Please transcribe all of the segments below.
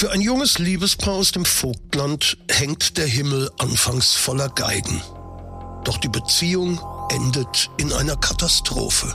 Für ein junges Liebespaar aus dem Vogtland hängt der Himmel anfangs voller Geigen. Doch die Beziehung endet in einer Katastrophe.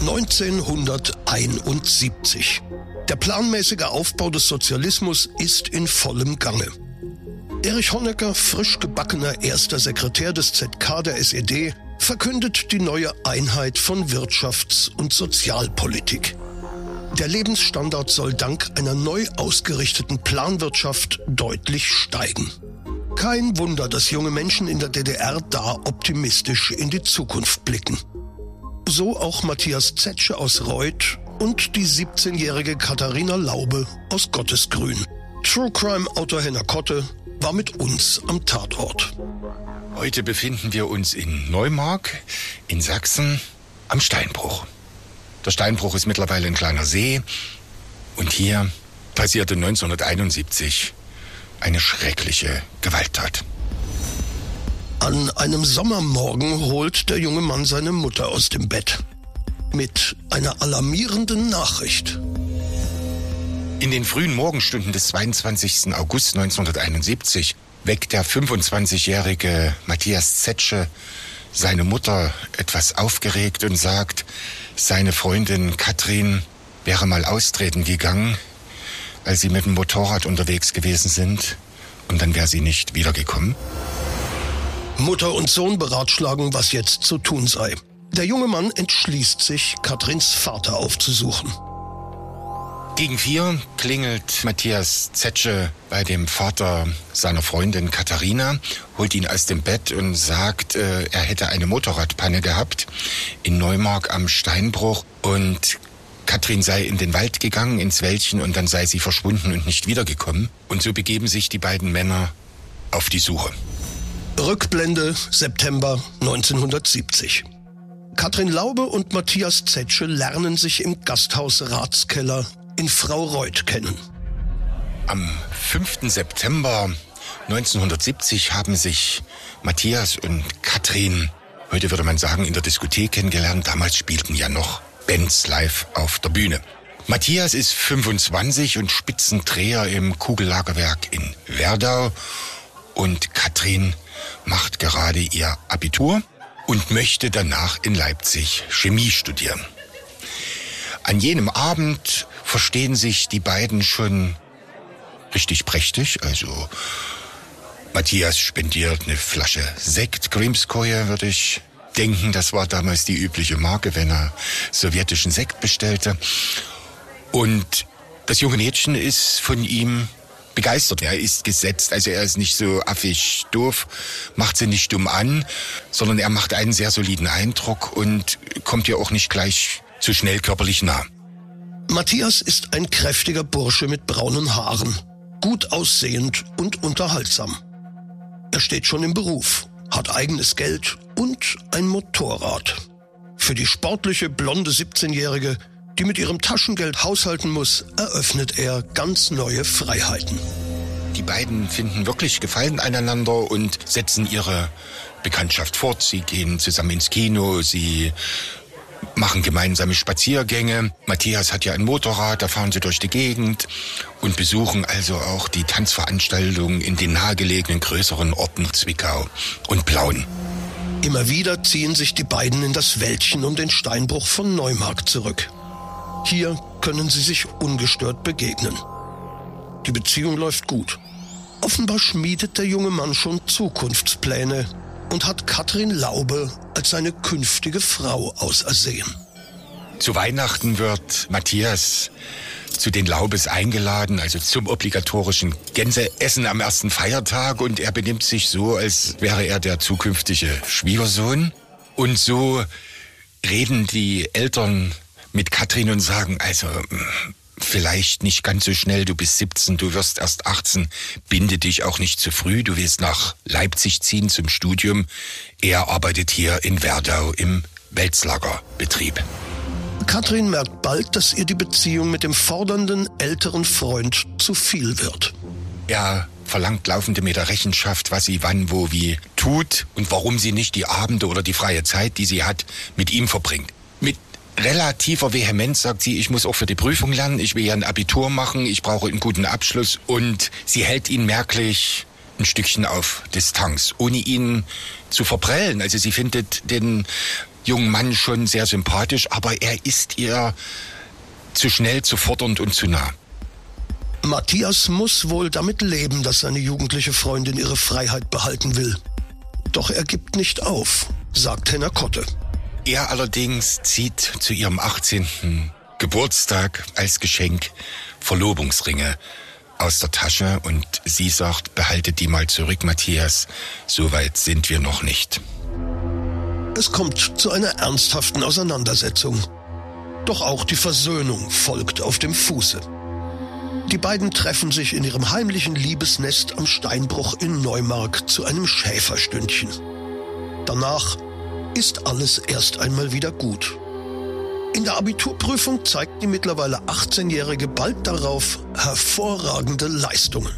1971. Der planmäßige Aufbau des Sozialismus ist in vollem Gange. Erich Honecker, frisch gebackener erster Sekretär des ZK der SED, verkündet die neue Einheit von Wirtschafts- und Sozialpolitik. Der Lebensstandard soll dank einer neu ausgerichteten Planwirtschaft deutlich steigen. Kein Wunder, dass junge Menschen in der DDR da optimistisch in die Zukunft blicken. So auch Matthias Zetsche aus Reuth und die 17-jährige Katharina Laube aus Gottesgrün. True Crime Autor Henner Kotte war mit uns am Tatort. Heute befinden wir uns in Neumark in Sachsen am Steinbruch. Der Steinbruch ist mittlerweile ein kleiner See und hier passierte 1971 eine schreckliche Gewalttat. An einem Sommermorgen holt der junge Mann seine Mutter aus dem Bett. Mit einer alarmierenden Nachricht. In den frühen Morgenstunden des 22. August 1971 weckt der 25-jährige Matthias Zetsche seine Mutter etwas aufgeregt und sagt, seine Freundin Katrin wäre mal austreten gegangen, als sie mit dem Motorrad unterwegs gewesen sind und dann wäre sie nicht wiedergekommen. Mutter und Sohn beratschlagen, was jetzt zu tun sei. Der junge Mann entschließt sich, Katrins Vater aufzusuchen. Gegen vier klingelt Matthias Zetsche bei dem Vater seiner Freundin Katharina, holt ihn aus dem Bett und sagt, äh, er hätte eine Motorradpanne gehabt in Neumark am Steinbruch und Katrin sei in den Wald gegangen, ins Wäldchen und dann sei sie verschwunden und nicht wiedergekommen. Und so begeben sich die beiden Männer auf die Suche. Rückblende September 1970. Katrin Laube und Matthias Zetsche lernen sich im Gasthaus Ratskeller in Frau Reuth kennen. Am 5. September 1970 haben sich Matthias und Katrin, heute würde man sagen, in der Diskothek kennengelernt. Damals spielten ja noch Bands live auf der Bühne. Matthias ist 25 und Spitzendreher im Kugellagerwerk in Werdau und Katrin macht gerade ihr Abitur und möchte danach in Leipzig Chemie studieren. An jenem Abend verstehen sich die beiden schon richtig prächtig. Also Matthias spendiert eine Flasche Sekt, Grimskoje würde ich denken. Das war damals die übliche Marke, wenn er sowjetischen Sekt bestellte. Und das junge Mädchen ist von ihm begeistert. Er ist gesetzt, also er ist nicht so affig doof, macht sie nicht dumm an, sondern er macht einen sehr soliden Eindruck und kommt ihr auch nicht gleich zu schnell körperlich nah. Matthias ist ein kräftiger Bursche mit braunen Haaren, gut aussehend und unterhaltsam. Er steht schon im Beruf, hat eigenes Geld und ein Motorrad. Für die sportliche, blonde 17-Jährige die mit ihrem Taschengeld haushalten muss, eröffnet er ganz neue Freiheiten. Die beiden finden wirklich Gefallen aneinander und setzen ihre Bekanntschaft fort. Sie gehen zusammen ins Kino, sie machen gemeinsame Spaziergänge. Matthias hat ja ein Motorrad, da fahren sie durch die Gegend und besuchen also auch die Tanzveranstaltungen in den nahegelegenen größeren Orten Zwickau und Plauen. Immer wieder ziehen sich die beiden in das Wäldchen um den Steinbruch von Neumark zurück. Hier können sie sich ungestört begegnen. Die Beziehung läuft gut. Offenbar schmiedet der junge Mann schon Zukunftspläne und hat Katrin Laube als seine künftige Frau ausersehen. Zu Weihnachten wird Matthias zu den Laubes eingeladen, also zum obligatorischen Gänseessen am ersten Feiertag und er benimmt sich so, als wäre er der zukünftige Schwiegersohn. Und so reden die Eltern mit Katrin und sagen, also vielleicht nicht ganz so schnell, du bist 17, du wirst erst 18, binde dich auch nicht zu früh, du willst nach Leipzig ziehen zum Studium. Er arbeitet hier in Werdau im Welzlagerbetrieb. Katrin merkt bald, dass ihr die Beziehung mit dem fordernden älteren Freund zu viel wird. Er verlangt laufende Meter Rechenschaft, was sie wann, wo, wie tut und warum sie nicht die Abende oder die freie Zeit, die sie hat, mit ihm verbringt. Relativer Vehemenz sagt sie, ich muss auch für die Prüfung lernen, ich will ja ein Abitur machen, ich brauche einen guten Abschluss und sie hält ihn merklich ein Stückchen auf Distanz, ohne ihn zu verprellen. Also sie findet den jungen Mann schon sehr sympathisch, aber er ist ihr zu schnell, zu fordernd und zu nah. Matthias muss wohl damit leben, dass seine jugendliche Freundin ihre Freiheit behalten will. Doch er gibt nicht auf, sagt Henner Kotte. Er allerdings zieht zu ihrem 18. Geburtstag als Geschenk Verlobungsringe aus der Tasche und sie sagt, behalte die mal zurück, Matthias, so weit sind wir noch nicht. Es kommt zu einer ernsthaften Auseinandersetzung. Doch auch die Versöhnung folgt auf dem Fuße. Die beiden treffen sich in ihrem heimlichen Liebesnest am Steinbruch in Neumark zu einem Schäferstündchen. Danach ist alles erst einmal wieder gut. In der Abiturprüfung zeigt die mittlerweile 18-Jährige bald darauf hervorragende Leistungen.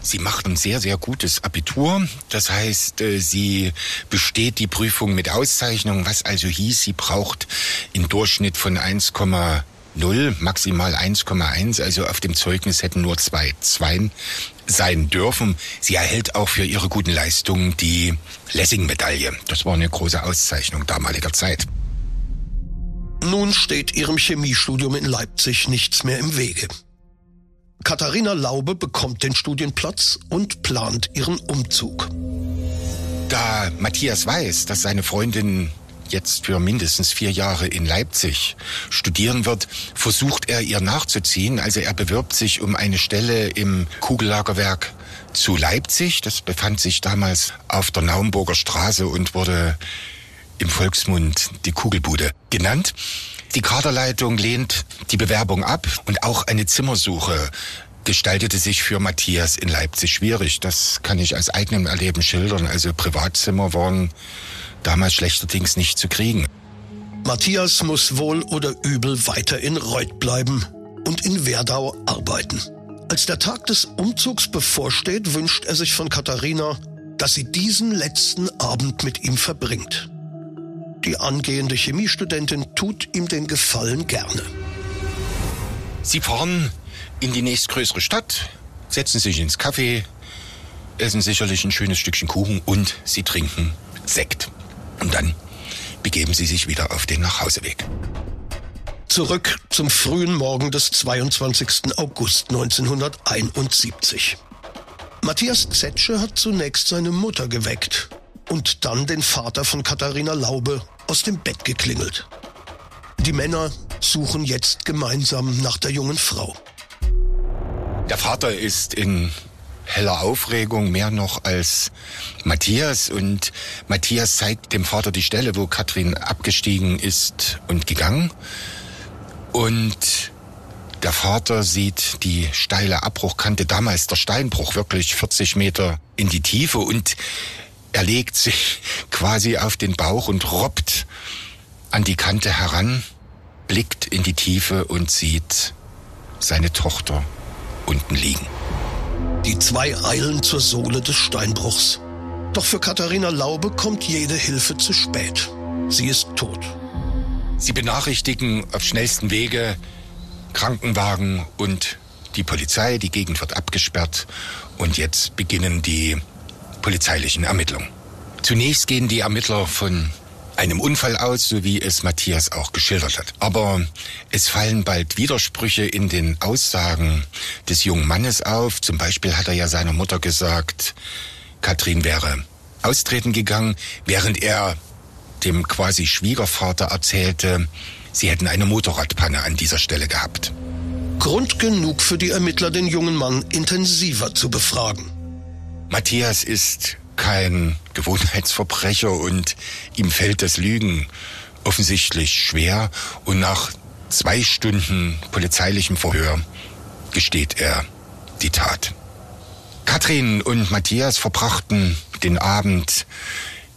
Sie macht ein sehr, sehr gutes Abitur. Das heißt, äh, sie besteht die Prüfung mit Auszeichnung, was also hieß, sie braucht im Durchschnitt von 1,0, maximal 1,1. Also auf dem Zeugnis hätten nur zwei Zweien sein dürfen. Sie erhält auch für ihre guten Leistungen die Lessing-Medaille. Das war eine große Auszeichnung damaliger Zeit. Nun steht ihrem Chemiestudium in Leipzig nichts mehr im Wege. Katharina Laube bekommt den Studienplatz und plant ihren Umzug. Da Matthias weiß, dass seine Freundin jetzt für mindestens vier Jahre in Leipzig studieren wird, versucht er ihr nachzuziehen. Also er bewirbt sich um eine Stelle im Kugellagerwerk zu Leipzig. Das befand sich damals auf der Naumburger Straße und wurde im Volksmund die Kugelbude genannt. Die Kaderleitung lehnt die Bewerbung ab und auch eine Zimmersuche gestaltete sich für Matthias in Leipzig schwierig. Das kann ich aus eigenem Erleben schildern. Also Privatzimmer waren damals schlechterdings nicht zu kriegen. Matthias muss wohl oder übel weiter in Reuth bleiben und in Werdau arbeiten. Als der Tag des Umzugs bevorsteht, wünscht er sich von Katharina, dass sie diesen letzten Abend mit ihm verbringt. Die angehende Chemiestudentin tut ihm den Gefallen gerne. Sie fahren in die nächstgrößere Stadt, setzen sich ins Café, essen sicherlich ein schönes Stückchen Kuchen und sie trinken Sekt. Und dann begeben sie sich wieder auf den Nachhauseweg. Zurück zum frühen Morgen des 22. August 1971. Matthias Zetsche hat zunächst seine Mutter geweckt und dann den Vater von Katharina Laube aus dem Bett geklingelt. Die Männer suchen jetzt gemeinsam nach der jungen Frau. Der Vater ist in heller Aufregung, mehr noch als Matthias. Und Matthias zeigt dem Vater die Stelle, wo Katrin abgestiegen ist und gegangen. Und der Vater sieht die steile Abbruchkante, damals der Steinbruch, wirklich 40 Meter in die Tiefe und er legt sich quasi auf den Bauch und robbt an die Kante heran, blickt in die Tiefe und sieht seine Tochter unten liegen. Die zwei eilen zur Sohle des Steinbruchs. Doch für Katharina Laube kommt jede Hilfe zu spät. Sie ist tot. Sie benachrichtigen auf schnellstem Wege Krankenwagen und die Polizei. Die Gegend wird abgesperrt und jetzt beginnen die polizeilichen Ermittlungen. Zunächst gehen die Ermittler von einem Unfall aus, so wie es Matthias auch geschildert hat. Aber es fallen bald Widersprüche in den Aussagen des jungen Mannes auf. Zum Beispiel hat er ja seiner Mutter gesagt, Katrin wäre austreten gegangen, während er dem quasi Schwiegervater erzählte, sie hätten eine Motorradpanne an dieser Stelle gehabt. Grund genug für die Ermittler, den jungen Mann intensiver zu befragen. Matthias ist kein Gewohnheitsverbrecher und ihm fällt das Lügen offensichtlich schwer. Und nach zwei Stunden polizeilichem Verhör gesteht er die Tat. Katrin und Matthias verbrachten den Abend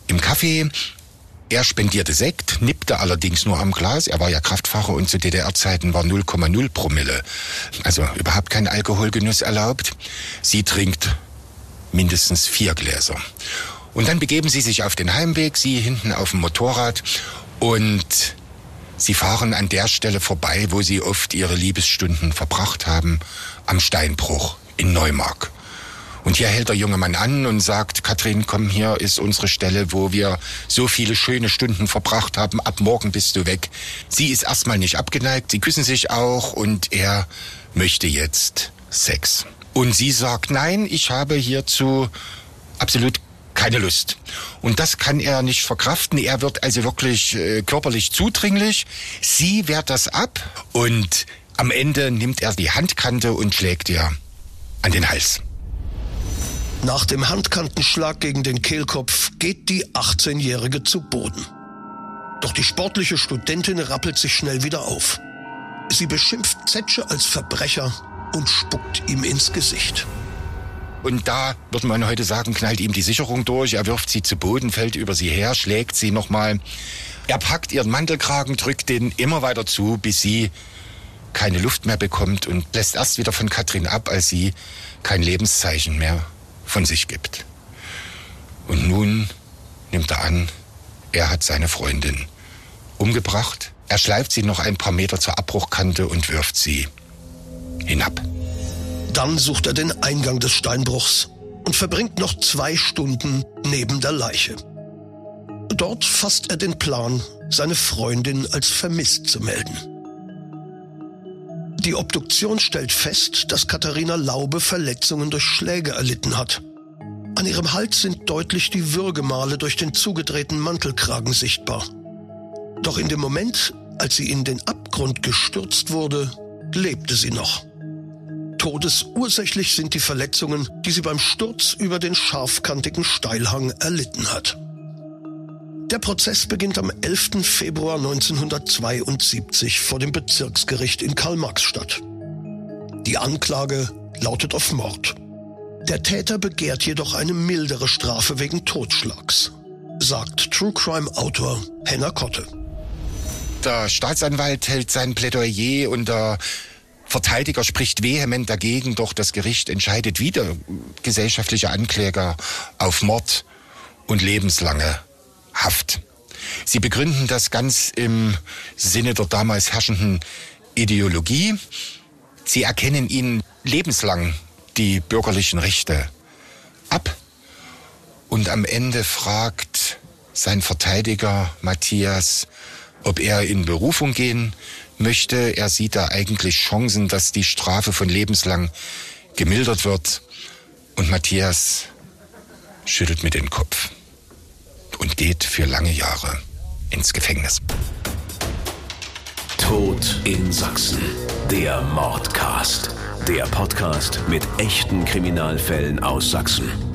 im Café. Er spendierte Sekt, nippte allerdings nur am Glas. Er war ja Kraftfahrer und zu DDR-Zeiten war 0,0 Promille. Also überhaupt kein Alkoholgenuss erlaubt. Sie trinkt mindestens vier Gläser. Und dann begeben sie sich auf den Heimweg, sie hinten auf dem Motorrad und sie fahren an der Stelle vorbei, wo sie oft ihre Liebesstunden verbracht haben, am Steinbruch in Neumark. Und hier hält der junge Mann an und sagt, Katrin, komm, hier ist unsere Stelle, wo wir so viele schöne Stunden verbracht haben. Ab morgen bist du weg. Sie ist erstmal nicht abgeneigt, sie küssen sich auch und er möchte jetzt Sex. Und sie sagt, nein, ich habe hierzu absolut keine Lust. Und das kann er nicht verkraften. Er wird also wirklich äh, körperlich zudringlich. Sie wehrt das ab und am Ende nimmt er die Handkante und schlägt ihr an den Hals. Nach dem Handkantenschlag gegen den Kehlkopf geht die 18-Jährige zu Boden. Doch die sportliche Studentin rappelt sich schnell wieder auf. Sie beschimpft Zetsche als Verbrecher und spuckt ihm ins Gesicht. Und da würde man heute sagen, knallt ihm die Sicherung durch, er wirft sie zu Boden, fällt über sie her, schlägt sie nochmal. Er packt ihren Mantelkragen, drückt den immer weiter zu, bis sie keine Luft mehr bekommt und lässt erst wieder von Katrin ab, als sie kein Lebenszeichen mehr von sich gibt. Und nun nimmt er an, er hat seine Freundin umgebracht. Er schleift sie noch ein paar Meter zur Abbruchkante und wirft sie hinab. Dann sucht er den Eingang des Steinbruchs und verbringt noch zwei Stunden neben der Leiche. Dort fasst er den Plan, seine Freundin als vermisst zu melden. Die Obduktion stellt fest, dass Katharina Laube Verletzungen durch Schläge erlitten hat. An ihrem Hals sind deutlich die Würgemale durch den zugedrehten Mantelkragen sichtbar. Doch in dem Moment, als sie in den Abgrund gestürzt wurde, lebte sie noch. Todesursächlich sind die Verletzungen, die sie beim Sturz über den scharfkantigen Steilhang erlitten hat. Der Prozess beginnt am 11. Februar 1972 vor dem Bezirksgericht in Karl-Marx-Stadt. Die Anklage lautet auf Mord. Der Täter begehrt jedoch eine mildere Strafe wegen Totschlags, sagt True Crime Autor Henner Kotte. Der Staatsanwalt hält sein Plädoyer und der Verteidiger spricht vehement dagegen, doch das Gericht entscheidet wieder gesellschaftliche Ankläger auf Mord und lebenslange Haft. Sie begründen das ganz im Sinne der damals herrschenden Ideologie. Sie erkennen ihnen lebenslang die bürgerlichen Rechte ab. Und am Ende fragt sein Verteidiger Matthias, ob er in Berufung gehen möchte. Er sieht da eigentlich Chancen, dass die Strafe von lebenslang gemildert wird. Und Matthias schüttelt mit dem Kopf und geht für lange Jahre ins Gefängnis. Tod in Sachsen. Der Mordcast. Der Podcast mit echten Kriminalfällen aus Sachsen.